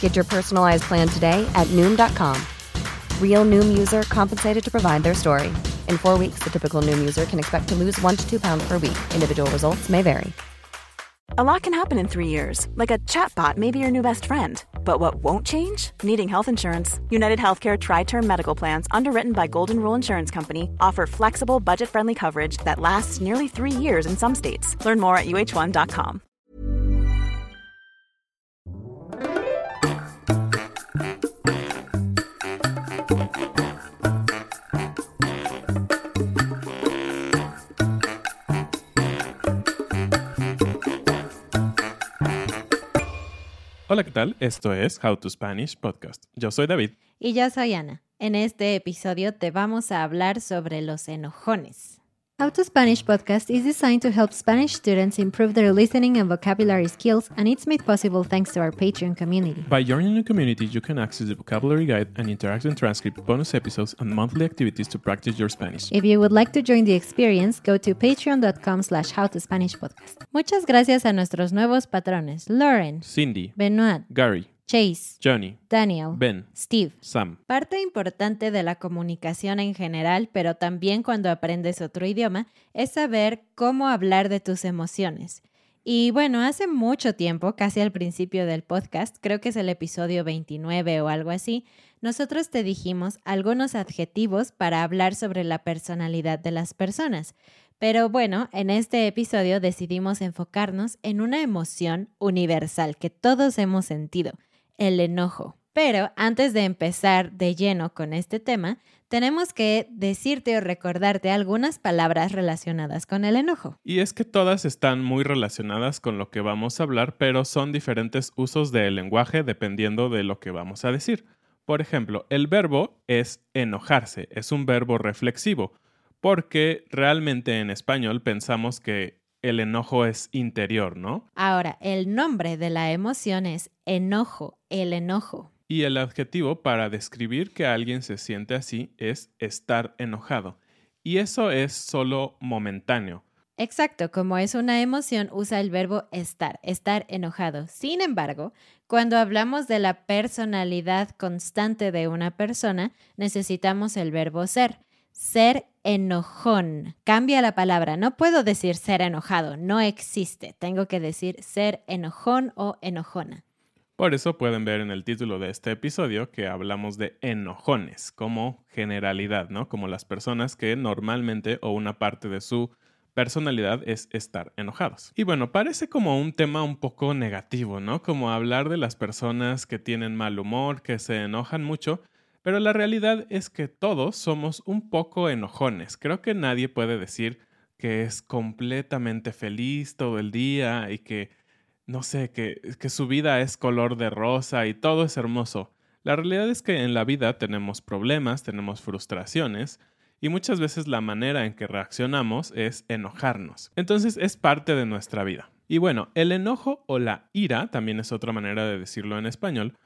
Get your personalized plan today at Noom.com. Real Noom user compensated to provide their story. In four weeks, the typical Noom user can expect to lose one to two pounds per week. Individual results may vary. A lot can happen in three years, like a chatbot may be your new best friend. But what won't change? Needing health insurance. United Healthcare Tri Term Medical Plans, underwritten by Golden Rule Insurance Company, offer flexible, budget friendly coverage that lasts nearly three years in some states. Learn more at uh1.com. Hola, ¿qué tal? Esto es How to Spanish Podcast. Yo soy David. Y yo soy Ana. En este episodio te vamos a hablar sobre los enojones. How to Spanish podcast is designed to help Spanish students improve their listening and vocabulary skills, and it's made possible thanks to our Patreon community. By joining the community, you can access the vocabulary guide and interactive transcript, bonus episodes, and monthly activities to practice your Spanish. If you would like to join the experience, go to patreon.com slash howtospanishpodcast. Muchas gracias a nuestros nuevos patrones, Lauren, Cindy, Benoit, Gary, Chase, Johnny, Daniel, Ben, Steve. Sam. Parte importante de la comunicación en general, pero también cuando aprendes otro idioma, es saber cómo hablar de tus emociones. Y bueno, hace mucho tiempo, casi al principio del podcast, creo que es el episodio 29 o algo así, nosotros te dijimos algunos adjetivos para hablar sobre la personalidad de las personas. Pero bueno, en este episodio decidimos enfocarnos en una emoción universal que todos hemos sentido, el enojo. Pero antes de empezar de lleno con este tema, tenemos que decirte o recordarte algunas palabras relacionadas con el enojo. Y es que todas están muy relacionadas con lo que vamos a hablar, pero son diferentes usos del lenguaje dependiendo de lo que vamos a decir. Por ejemplo, el verbo es enojarse, es un verbo reflexivo, porque realmente en español pensamos que el enojo es interior, ¿no? Ahora, el nombre de la emoción es enojo, el enojo. Y el adjetivo para describir que alguien se siente así es estar enojado. Y eso es solo momentáneo. Exacto, como es una emoción, usa el verbo estar, estar enojado. Sin embargo, cuando hablamos de la personalidad constante de una persona, necesitamos el verbo ser. Ser enojón. Cambia la palabra. No puedo decir ser enojado. No existe. Tengo que decir ser enojón o enojona. Por eso pueden ver en el título de este episodio que hablamos de enojones como generalidad, ¿no? Como las personas que normalmente o una parte de su personalidad es estar enojados. Y bueno, parece como un tema un poco negativo, ¿no? Como hablar de las personas que tienen mal humor, que se enojan mucho, pero la realidad es que todos somos un poco enojones. Creo que nadie puede decir que es completamente feliz todo el día y que, no sé, que, su vida es color de rosa y todo es hermoso. La realidad es que en la vida tenemos problemas, tenemos frustraciones, y muchas veces la manera en que reaccionamos es enojarnos. Entonces es parte de nuestra vida. Y bueno, el enojo o la ira, también es otra manera de decirlo en español,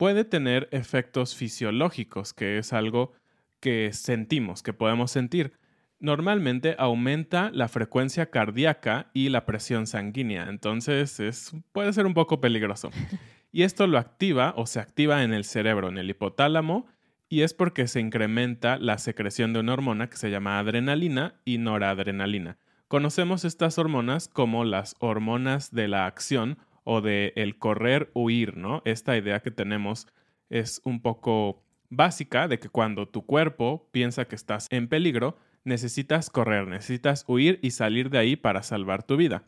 puede tener efectos fisiológicos, que es algo que sentimos, que podemos sentir. Normalmente aumenta la frecuencia cardíaca y la presión sanguínea, entonces es, puede ser un poco peligroso. Y esto lo activa o se activa en el cerebro, en el hipotálamo, y es porque se incrementa la secreción de una hormona que se llama adrenalina y noradrenalina. Conocemos estas hormonas como las hormonas de la acción o de el correr, huir, ¿no? Esta idea que tenemos es un poco básica de que cuando tu cuerpo piensa que estás en peligro, necesitas correr, necesitas huir y salir de ahí para salvar tu vida.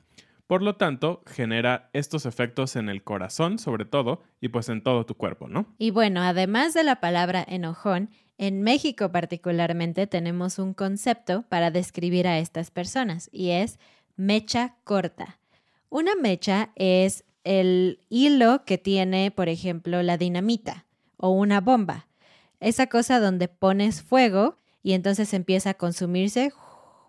Por lo tanto, genera estos efectos en el corazón, sobre todo, y pues en todo tu cuerpo, ¿no? Y bueno, además de la palabra enojón, en México particularmente tenemos un concepto para describir a estas personas y es mecha corta. Una mecha es el hilo que tiene, por ejemplo, la dinamita o una bomba. Esa cosa donde pones fuego y entonces empieza a consumirse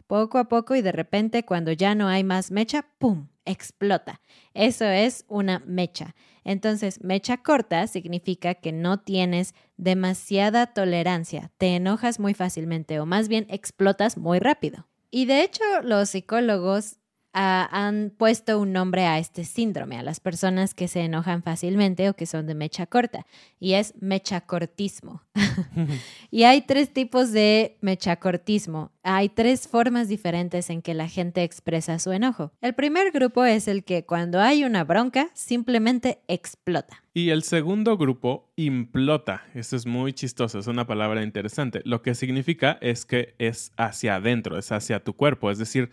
poco a poco y de repente cuando ya no hay más mecha, ¡pum! explota. Eso es una mecha. Entonces, mecha corta significa que no tienes demasiada tolerancia, te enojas muy fácilmente o más bien explotas muy rápido. Y de hecho, los psicólogos han puesto un nombre a este síndrome, a las personas que se enojan fácilmente o que son de mecha corta, y es mechacortismo. y hay tres tipos de mechacortismo. Hay tres formas diferentes en que la gente expresa su enojo. El primer grupo es el que cuando hay una bronca simplemente explota. Y el segundo grupo implota. Eso es muy chistoso, es una palabra interesante. Lo que significa es que es hacia adentro, es hacia tu cuerpo, es decir,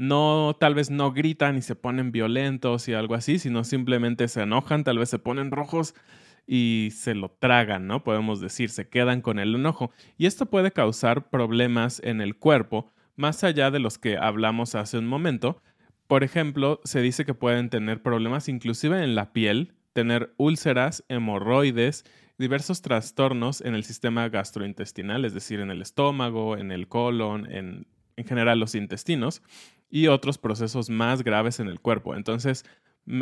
no, tal vez no gritan y se ponen violentos y algo así, sino simplemente se enojan, tal vez se ponen rojos y se lo tragan, ¿no? Podemos decir, se quedan con el enojo. Y esto puede causar problemas en el cuerpo, más allá de los que hablamos hace un momento. Por ejemplo, se dice que pueden tener problemas inclusive en la piel, tener úlceras, hemorroides, diversos trastornos en el sistema gastrointestinal, es decir, en el estómago, en el colon, en, en general los intestinos y otros procesos más graves en el cuerpo. Entonces,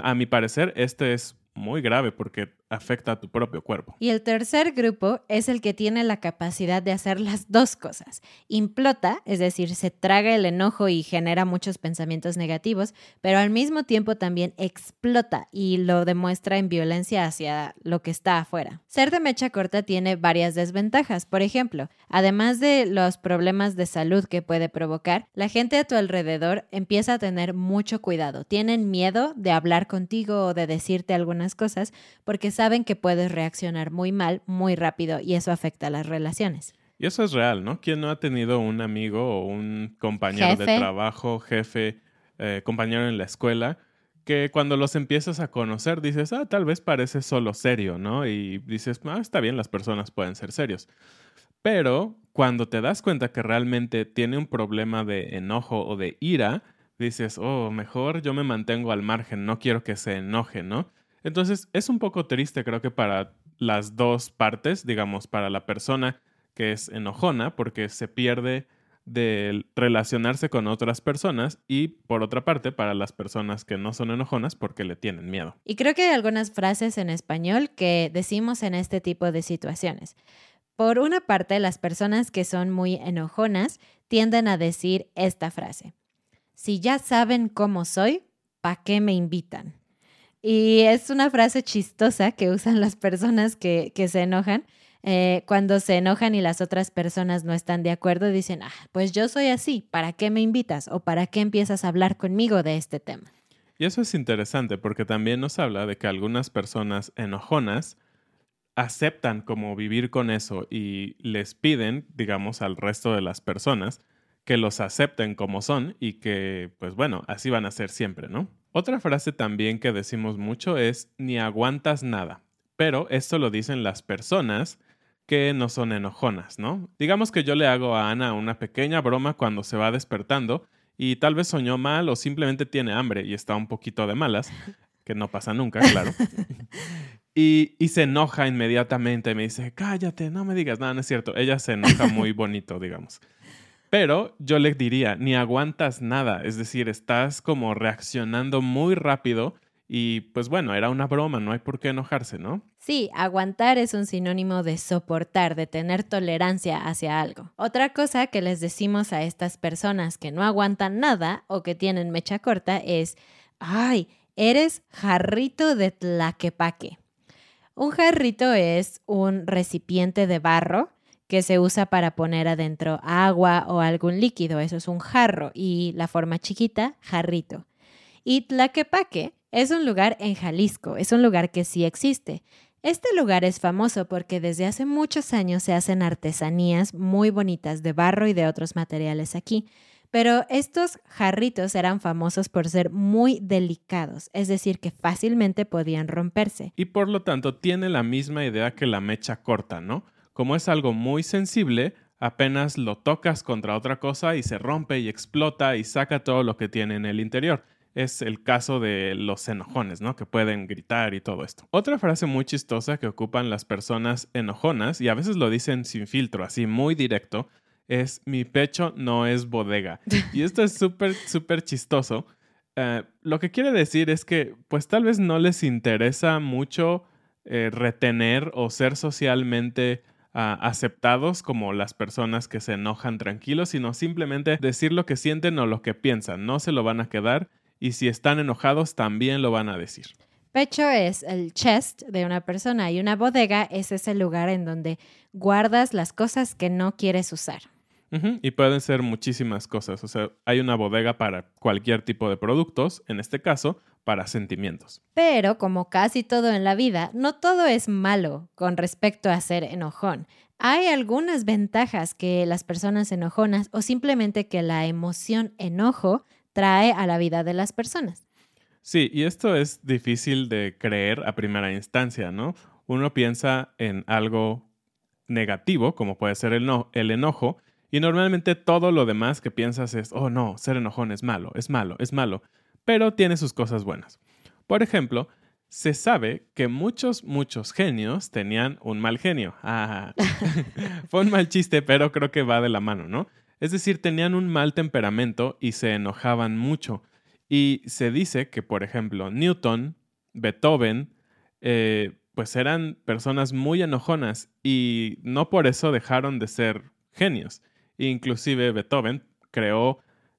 a mi parecer, este es muy grave porque afecta a tu propio cuerpo. Y el tercer grupo es el que tiene la capacidad de hacer las dos cosas. Implota, es decir, se traga el enojo y genera muchos pensamientos negativos, pero al mismo tiempo también explota y lo demuestra en violencia hacia lo que está afuera. Ser de mecha corta tiene varias desventajas. Por ejemplo, además de los problemas de salud que puede provocar, la gente a tu alrededor empieza a tener mucho cuidado. Tienen miedo de hablar contigo o de decirte algunas cosas porque saben que puedes reaccionar muy mal, muy rápido y eso afecta a las relaciones. Y eso es real, ¿no? ¿Quién no ha tenido un amigo o un compañero de trabajo, jefe, eh, compañero en la escuela, que cuando los empiezas a conocer dices, ah, tal vez parece solo serio, ¿no? Y dices, ah, está bien, las personas pueden ser serios. Pero cuando te das cuenta que realmente tiene un problema de enojo o de ira, dices, oh, mejor yo me mantengo al margen, no quiero que se enoje, ¿no? Entonces es un poco triste creo que para las dos partes, digamos, para la persona que es enojona porque se pierde de relacionarse con otras personas y por otra parte para las personas que no son enojonas porque le tienen miedo. Y creo que hay algunas frases en español que decimos en este tipo de situaciones. Por una parte, las personas que son muy enojonas tienden a decir esta frase. Si ya saben cómo soy, ¿para qué me invitan? Y es una frase chistosa que usan las personas que, se enojan. Eh, cuando se enojan y las otras personas no están de acuerdo, dicen, ah, pues yo soy así, ¿para qué me invitas? ¿O para qué empiezas a hablar conmigo de este tema? Y eso es interesante porque también nos habla de que algunas personas enojonas aceptan como vivir con eso y les piden, digamos, al resto de las personas que los acepten como son y que, pues bueno, así van a ser siempre, ¿no? Otra frase también que decimos mucho es ni aguantas nada, pero esto lo dicen las personas que no son enojonas, ¿no? Digamos que yo le hago a Ana una pequeña broma cuando se va despertando y tal vez soñó mal o simplemente tiene hambre y está un poquito de malas, que no pasa nunca, claro. y, y, se enoja inmediatamente y me dice, cállate, no me digas nada, no es cierto. Ella se enoja muy bonito, digamos. Pero yo le diría, ni aguantas nada, es decir, estás como reaccionando muy rápido y pues bueno, era una broma, no hay por qué enojarse, ¿no? Sí, aguantar es un sinónimo de soportar, de tener tolerancia hacia algo. Otra cosa que les decimos a estas personas que no aguantan nada o que tienen mecha corta es, ay, eres jarrito de tlaquepaque. Un jarrito es un recipiente de barro que se usa para poner adentro agua o algún líquido. Eso es un jarro y la forma chiquita, jarrito. Y tlaquepaque Es un lugar en Jalisco, es un lugar que sí existe. Este lugar es famoso porque desde hace muchos años se hacen artesanías muy bonitas de barro y de otros materiales aquí. Pero estos jarritos eran famosos por ser muy delicados, es decir, que fácilmente podían romperse. Y por lo tanto tiene la misma idea que la mecha corta, ¿no? Como es algo muy sensible, apenas lo tocas contra otra cosa y se rompe y explota y saca todo lo que tiene en el interior. Es el caso de los enojones, ¿no? Que pueden gritar y todo esto. Otra frase muy chistosa que ocupan las personas enojonas, y a veces lo dicen sin filtro, así muy directo, es mi pecho no es bodega. Y esto es súper, súper chistoso. Eh, lo que quiere decir es que pues tal vez no les interesa mucho eh, retener o ser socialmente aceptados como las personas que se enojan tranquilos, sino simplemente decir lo que sienten o lo que piensan. No se lo van a quedar y si están enojados también lo van a decir. Pecho es el chest de una persona y una bodega es ese lugar en donde guardas las cosas que no quieres usar. Y pueden ser muchísimas cosas. O sea, hay una bodega para cualquier tipo de productos, en este caso, para sentimientos. Pero, como casi todo en la vida, no todo es malo con respecto a ser enojón. Hay algunas ventajas que las personas enojonas o simplemente que la emoción enojo trae a la vida de las personas. Sí, y esto es difícil de creer a primera instancia, ¿no? Uno piensa en algo negativo, como puede ser el, el enojo, y normalmente todo lo demás que piensas es, oh no, ser enojón es malo, es malo, es malo, pero tiene sus cosas buenas. Por ejemplo, se sabe que muchos, muchos genios tenían un mal genio. Ah, fue un mal chiste, pero creo que va de la mano, ¿no? Es decir, tenían un mal temperamento y se enojaban mucho. Y se dice que, por ejemplo, Newton, Beethoven, eh, pues eran personas muy enojonas y no por eso dejaron de ser genios. Inclusive Beethoven creó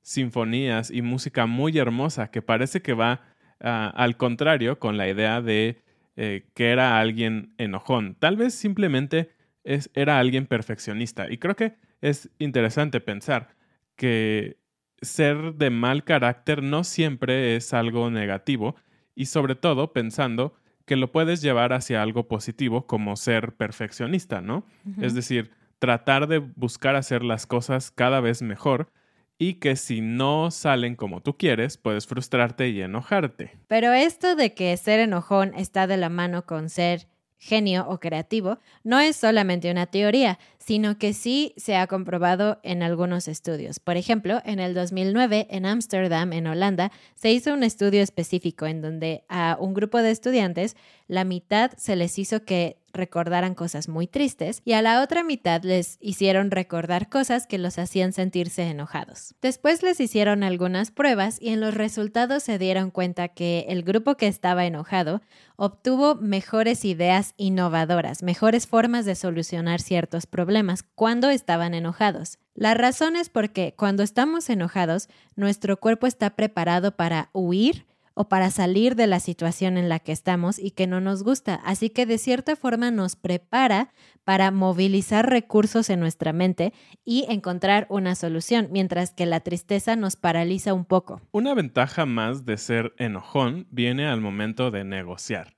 sinfonías y música muy hermosa que parece que va ah, al contrario con la idea de eh, que era alguien enojón. Tal vez simplemente es, era alguien perfeccionista. Y creo que es interesante pensar que ser de mal carácter no siempre es algo negativo y sobre todo pensando que lo puedes llevar hacia algo positivo como ser perfeccionista, ¿no? Es decir, tratar de buscar hacer las cosas cada vez mejor y que si no salen como tú quieres, puedes frustrarte y enojarte. Pero esto de que ser enojón está de la mano con ser genio o creativo no es solamente una teoría, sino que sí se ha comprobado en algunos estudios. Por ejemplo, en el 2009 en Ámsterdam, en Holanda, se hizo un estudio específico en donde a un grupo de estudiantes la mitad se les hizo que recordaran cosas muy tristes y a la otra mitad les hicieron recordar cosas que los hacían sentirse enojados. Después les hicieron algunas pruebas y en los resultados se dieron cuenta que el grupo que estaba enojado obtuvo mejores ideas innovadoras, mejores formas de solucionar ciertos problemas cuando estaban enojados. La razón es porque cuando estamos enojados, nuestro cuerpo está preparado para huir o para salir de la situación en la que estamos y que no nos gusta. Así que de cierta forma nos prepara para movilizar recursos en nuestra mente y encontrar una solución, mientras que la tristeza nos paraliza un poco. Una ventaja más de ser enojón viene al momento de negociar.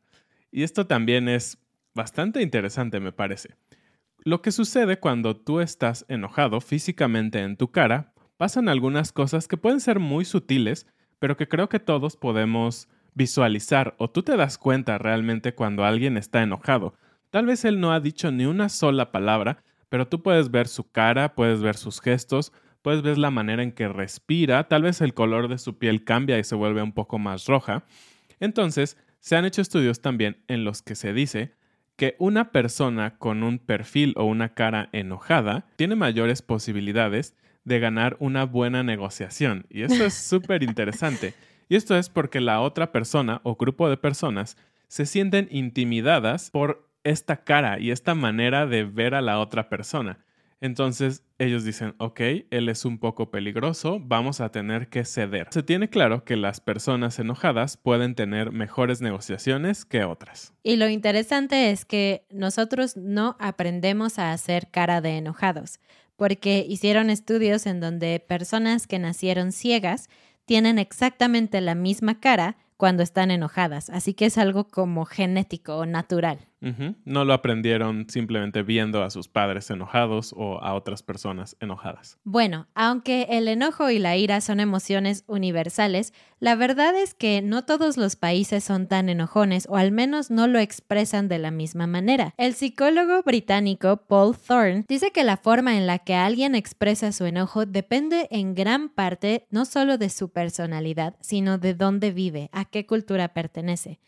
Y esto también es bastante interesante, me parece. Lo que sucede cuando tú estás enojado físicamente en tu cara, pasan algunas cosas que pueden ser muy sutiles, pero que creo que todos podemos visualizar o tú te das cuenta realmente cuando alguien está enojado. Tal vez él no ha dicho ni una sola palabra, pero tú puedes ver su cara, puedes ver sus gestos, puedes ver la manera en que respira, tal vez el color de su piel cambia y se vuelve un poco más roja. Entonces, se han hecho estudios también en los que se dice que una persona con un perfil o una cara enojada tiene mayores posibilidades de ganar una buena negociación. Y eso es súper interesante. Y esto es porque la otra persona o grupo de personas se sienten intimidadas por esta cara y esta manera de ver a la otra persona. Entonces ellos dicen, ok, él es un poco peligroso, vamos a tener que ceder. Se tiene claro que las personas enojadas pueden tener mejores negociaciones que otras. Y lo interesante es que nosotros no aprendemos a hacer cara de enojados porque hicieron estudios en donde personas que nacieron ciegas tienen exactamente la misma cara cuando están enojadas, así que es algo como genético o natural. No lo aprendieron simplemente viendo a sus padres enojados o a otras personas enojadas. Bueno, aunque el enojo y la ira son emociones universales, la verdad es que no todos los países son tan enojones o al menos no lo expresan de la misma manera. El psicólogo británico Paul Thorne dice que la forma en la que alguien expresa su enojo depende en gran parte no solo de su personalidad, sino de dónde vive, a qué cultura pertenece.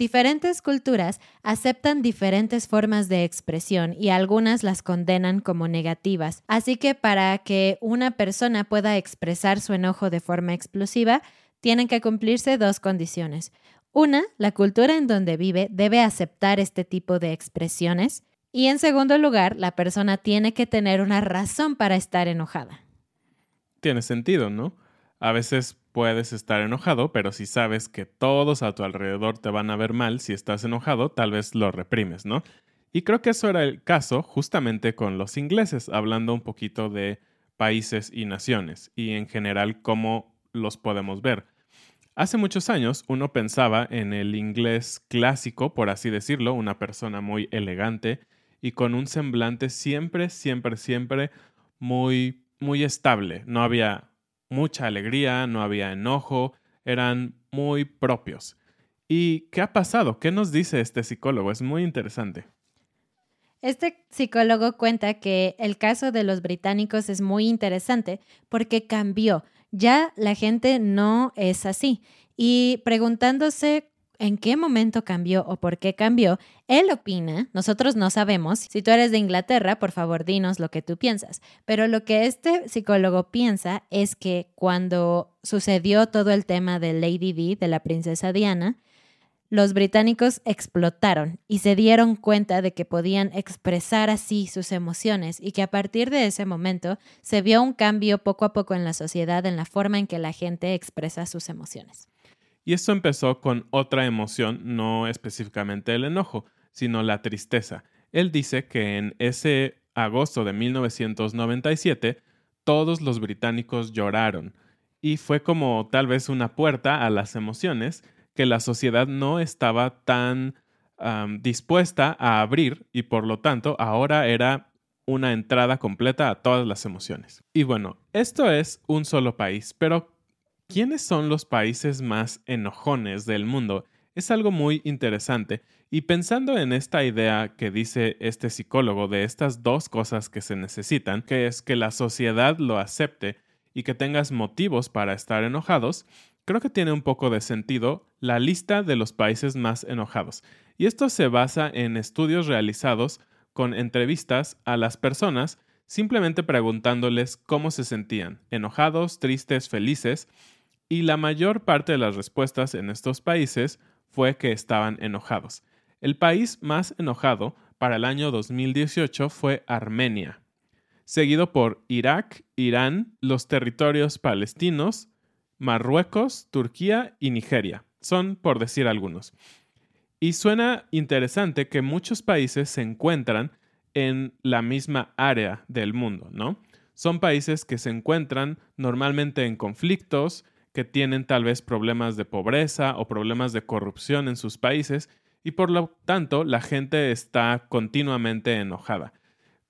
Diferentes culturas aceptan diferentes formas de expresión y algunas las condenan como negativas. Así que para que una persona pueda expresar su enojo de forma explosiva, tienen que cumplirse dos condiciones. Una, la cultura en donde vive debe aceptar este tipo de expresiones. Y en segundo lugar, la persona tiene que tener una razón para estar enojada. Tiene sentido, ¿no? A veces puedes estar enojado, pero si sabes que todos a tu alrededor te van a ver mal si estás enojado, tal vez lo reprimes, ¿no? Y creo que eso era el caso justamente con los ingleses, hablando un poquito de países y naciones y en general cómo los podemos ver. Hace muchos años uno pensaba en el inglés clásico, por así decirlo, una persona muy elegante y con un semblante siempre, siempre, siempre muy, muy estable. No había mucha alegría, no había enojo, eran muy propios. ¿Y qué ha pasado? ¿Qué nos dice este psicólogo? Es muy interesante. Este psicólogo cuenta que el caso de los británicos es muy interesante porque cambió. Ya la gente no es así. Y preguntándose en qué momento cambió o por qué cambió, él opina, nosotros no sabemos, si tú eres de Inglaterra, por favor dinos lo que tú piensas, pero lo que este psicólogo piensa es que cuando sucedió todo el tema de Lady Di, de la princesa Diana, los británicos explotaron y se dieron cuenta de que podían expresar así sus emociones y que a partir de ese momento se vio un cambio poco a poco en la sociedad en la forma en que la gente expresa sus emociones. Y esto empezó con otra emoción, no específicamente el enojo, sino la tristeza. Él dice que en ese agosto de 1997 todos los británicos lloraron y fue como tal vez una puerta a las emociones que la sociedad no estaba tan dispuesta a abrir y por lo tanto ahora era una entrada completa a todas las emociones. Y bueno, esto es un solo país, pero ¿Quiénes son los países más enojones del mundo? Es algo muy interesante y pensando en esta idea que dice este psicólogo de estas dos cosas que se necesitan, que es que la sociedad lo acepte y que tengas motivos para estar enojados, creo que tiene un poco de sentido la lista de los países más enojados. Y esto se basa en estudios realizados con entrevistas a las personas simplemente preguntándoles cómo se sentían, enojados, tristes, felices, y la mayor parte de las respuestas en estos países fue que estaban enojados. El país más enojado para el año 2018 fue Armenia, seguido por Irak, Irán, los territorios palestinos, Marruecos, Turquía y Nigeria. Son por decir algunos. Y suena interesante que muchos países se encuentran en la misma área del mundo, ¿no? Son países que se encuentran normalmente en conflictos, que tienen tal vez problemas de pobreza o problemas de corrupción en sus países y por lo tanto la gente está continuamente enojada.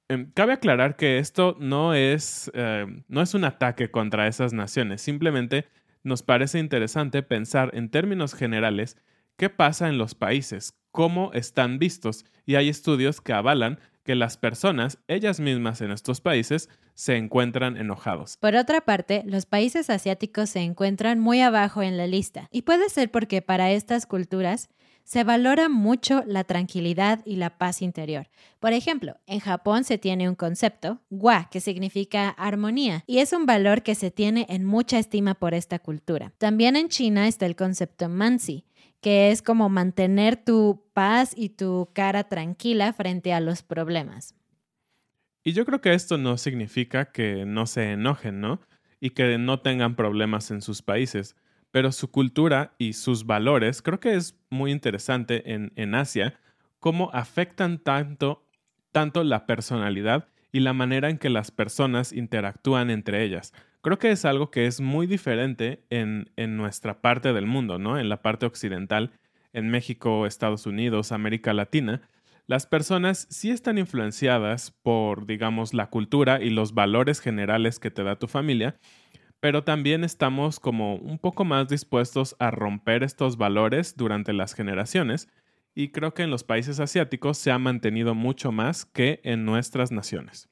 Em, cabe aclarar que esto no es, eh, no es un ataque contra esas naciones, simplemente nos parece interesante pensar en términos generales qué pasa en los países, cómo están vistos, y hay estudios que avalan que las personas, ellas mismas en estos países, se encuentran enojados. Por otra parte, los países asiáticos se encuentran muy abajo en la lista, y puede ser porque para estas culturas se valora mucho la tranquilidad y la paz interior. Por ejemplo, en Japón se tiene un concepto, wa, que significa armonía, y es un valor que se tiene en mucha estima por esta cultura. También en China está el concepto mansi, que es como mantener tu paz y tu cara tranquila frente a los problemas. Y yo creo que esto no significa que no se enojen, ¿no? Y que no tengan problemas en sus países, pero su cultura y sus valores creo que es muy interesante en, en Asia, cómo afectan tanto, tanto la personalidad y la manera en que las personas interactúan entre ellas. Creo que es algo que es muy diferente en, en nuestra parte del mundo, ¿no? En la parte occidental, en México, Estados Unidos, América Latina, las personas sí están influenciadas por, digamos, la cultura y los valores generales que te da tu familia, pero también estamos como un poco más dispuestos a romper estos valores durante las generaciones y creo que en los países asiáticos se ha mantenido mucho más que en nuestras naciones.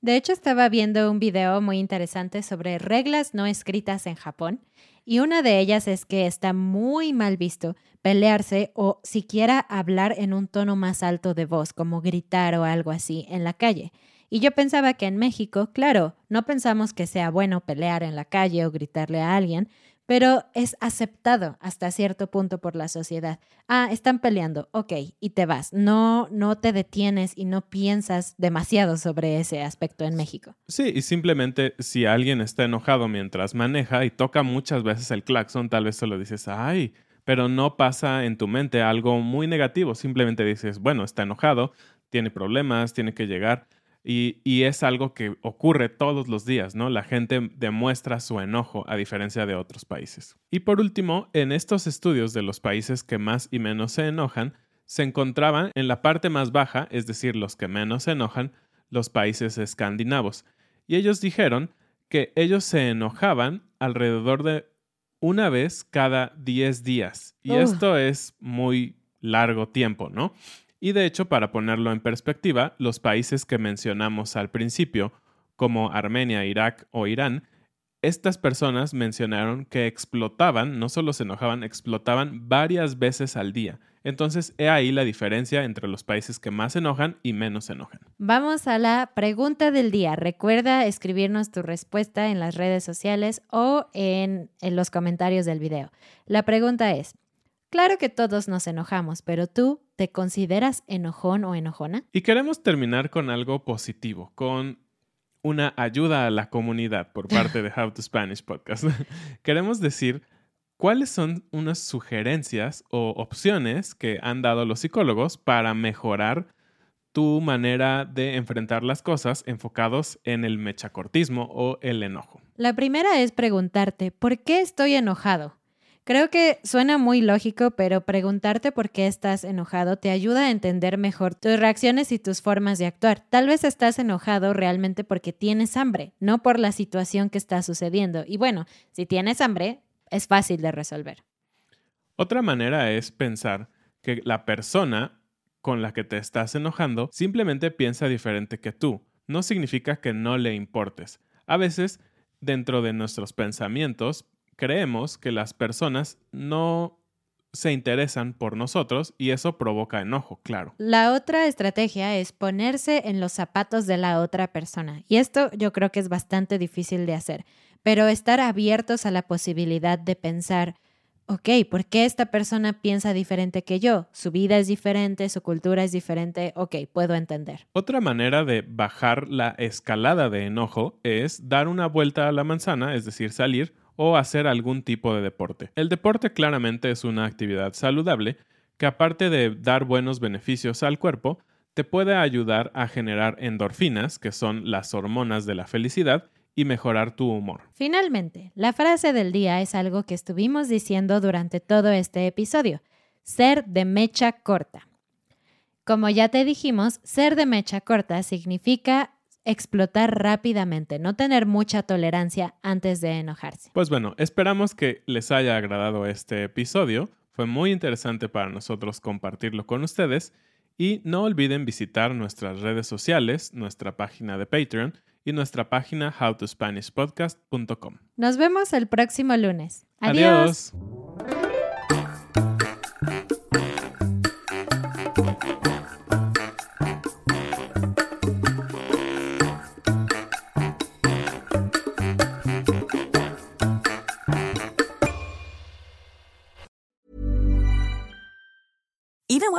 De hecho, estaba viendo un video muy interesante sobre reglas no escritas en Japón y una de ellas es que está muy mal visto pelearse o siquiera hablar en un tono más alto de voz, como gritar o algo así en la calle. Y yo pensaba que en México, claro, no pensamos que sea bueno pelear en la calle o gritarle a alguien, pero es aceptado hasta cierto punto por la sociedad. Ah, están peleando, ok, y te vas. No, no te detienes y no piensas demasiado sobre ese aspecto en México. Sí, y simplemente si alguien está enojado mientras maneja y toca muchas veces el claxon, tal vez solo dices, ay, pero no pasa en tu mente algo muy negativo. Simplemente dices, bueno, está enojado, tiene problemas, tiene que llegar. Y, es algo que ocurre todos los días, ¿no? La gente demuestra su enojo a diferencia de otros países. Y por último, en estos estudios de los países que más y menos se enojan, se encontraban en la parte más baja, es decir, los que menos se enojan, los países escandinavos. Y ellos dijeron que ellos se enojaban alrededor de una vez cada 10 días. Y esto es muy largo tiempo, ¿no? Y de hecho, para ponerlo en perspectiva, los países que mencionamos al principio, como Armenia, Irak o Irán, estas personas mencionaron que explotaban, no solo se enojaban, explotaban varias veces al día. Entonces, he ahí la diferencia entre los países que más se enojan y menos se enojan. Vamos a la pregunta del día. Recuerda escribirnos tu respuesta en las redes sociales o en, en los comentarios del video. La pregunta es, Claro que todos nos enojamos, pero tú, ¿te consideras enojón o enojona? Y queremos terminar con algo positivo, con una ayuda a la comunidad por parte de How to Spanish Podcast. queremos decir cuáles son unas sugerencias o opciones que han dado los psicólogos para mejorar tu manera de enfrentar las cosas enfocados en el mechacortismo o el enojo. La primera es preguntarte, ¿por qué estoy enojado? Creo que suena muy lógico, pero preguntarte por qué estás enojado te ayuda a entender mejor tus reacciones y tus formas de actuar. Tal vez estás enojado realmente porque tienes hambre, no por la situación que está sucediendo. Y bueno, si tienes hambre, es fácil de resolver. Otra manera es pensar que la persona con la que te estás enojando simplemente piensa diferente que tú. No significa que no le importes. A veces, dentro de nuestros pensamientos, creemos que las personas no se interesan por nosotros y eso provoca enojo, claro. La otra estrategia es ponerse en los zapatos de la otra persona. Y esto yo creo que es bastante difícil de hacer, pero estar abiertos a la posibilidad de pensar, ok, ¿por qué esta persona piensa diferente que yo? Su vida es diferente, su cultura es diferente, ok, puedo entender. Otra manera de bajar la escalada de enojo es dar una vuelta a la manzana, es decir, salir o hacer algún tipo de deporte. El deporte claramente es una actividad saludable que aparte de dar buenos beneficios al cuerpo, te puede ayudar a generar endorfinas, que son las hormonas de la felicidad, y mejorar tu humor. Finalmente, la frase del día es algo que estuvimos diciendo durante todo este episodio, ser de mecha corta. Como ya te dijimos, ser de mecha corta significa explotar rápidamente, no tener mucha tolerancia antes de enojarse. Pues bueno, esperamos que les haya agradado este episodio. Fue muy interesante para nosotros compartirlo con ustedes y no olviden visitar nuestras redes sociales, nuestra página de Patreon y nuestra página howtospanishpodcast.com. Nos vemos el próximo lunes. Adiós. Even